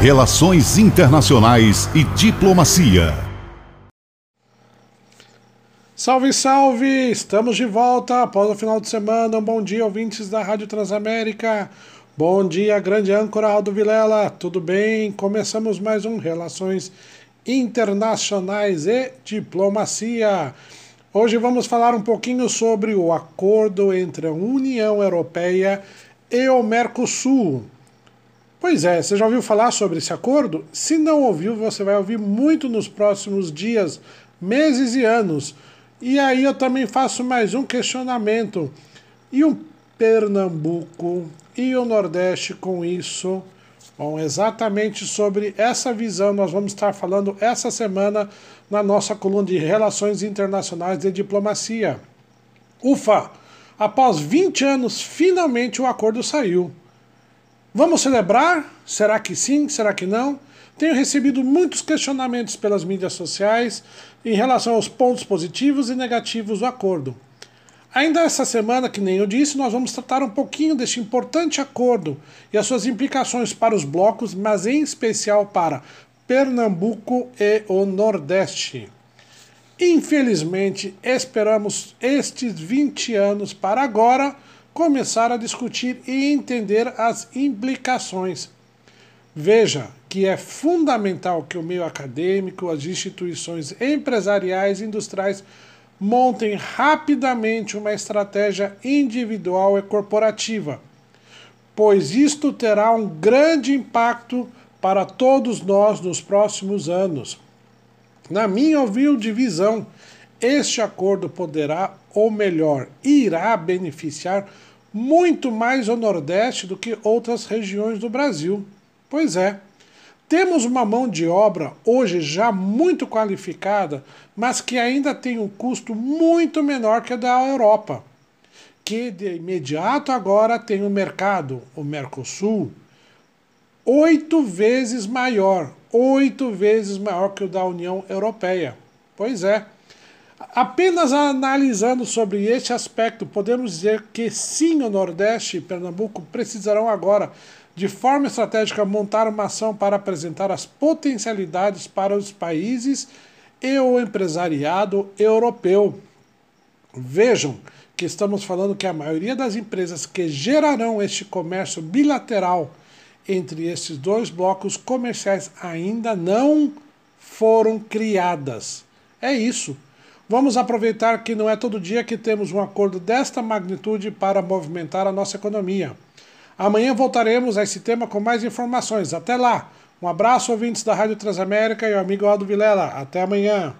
Relações Internacionais e Diplomacia. Salve, salve! Estamos de volta após o final de semana. Um bom dia, ouvintes da Rádio Transamérica. Bom dia, grande âncora Aldo Vilela. Tudo bem? Começamos mais um Relações Internacionais e Diplomacia. Hoje vamos falar um pouquinho sobre o acordo entre a União Europeia e o Mercosul. Pois é, você já ouviu falar sobre esse acordo? Se não ouviu, você vai ouvir muito nos próximos dias, meses e anos. E aí eu também faço mais um questionamento. E o Pernambuco e o Nordeste com isso? Bom, exatamente sobre essa visão nós vamos estar falando essa semana na nossa coluna de Relações Internacionais e Diplomacia. Ufa! Após 20 anos, finalmente o acordo saiu. Vamos celebrar? Será que sim? Será que não? Tenho recebido muitos questionamentos pelas mídias sociais em relação aos pontos positivos e negativos do acordo. Ainda essa semana, que nem eu disse, nós vamos tratar um pouquinho deste importante acordo e as suas implicações para os blocos, mas em especial para Pernambuco e o Nordeste. Infelizmente, esperamos estes 20 anos para agora começar a discutir e entender as implicações. Veja que é fundamental que o meio acadêmico, as instituições empresariais e industriais montem rapidamente uma estratégia individual e corporativa, pois isto terá um grande impacto para todos nós nos próximos anos. Na minha humilde visão, este acordo poderá, ou melhor, irá beneficiar muito mais o Nordeste do que outras regiões do Brasil. Pois é, temos uma mão de obra hoje já muito qualificada, mas que ainda tem um custo muito menor que a da Europa, que de imediato agora tem um mercado, o Mercosul, oito vezes maior, oito vezes maior que o da União Europeia. Pois é. Apenas analisando sobre este aspecto, podemos dizer que sim, o Nordeste e Pernambuco precisarão agora de forma estratégica, montar uma ação para apresentar as potencialidades para os países e o empresariado europeu. Vejam que estamos falando que a maioria das empresas que gerarão este comércio bilateral entre esses dois blocos comerciais ainda não foram criadas. É isso. Vamos aproveitar que não é todo dia que temos um acordo desta magnitude para movimentar a nossa economia. Amanhã voltaremos a esse tema com mais informações. Até lá! Um abraço, ouvintes da Rádio Transamérica e o amigo Aldo Vilela. Até amanhã!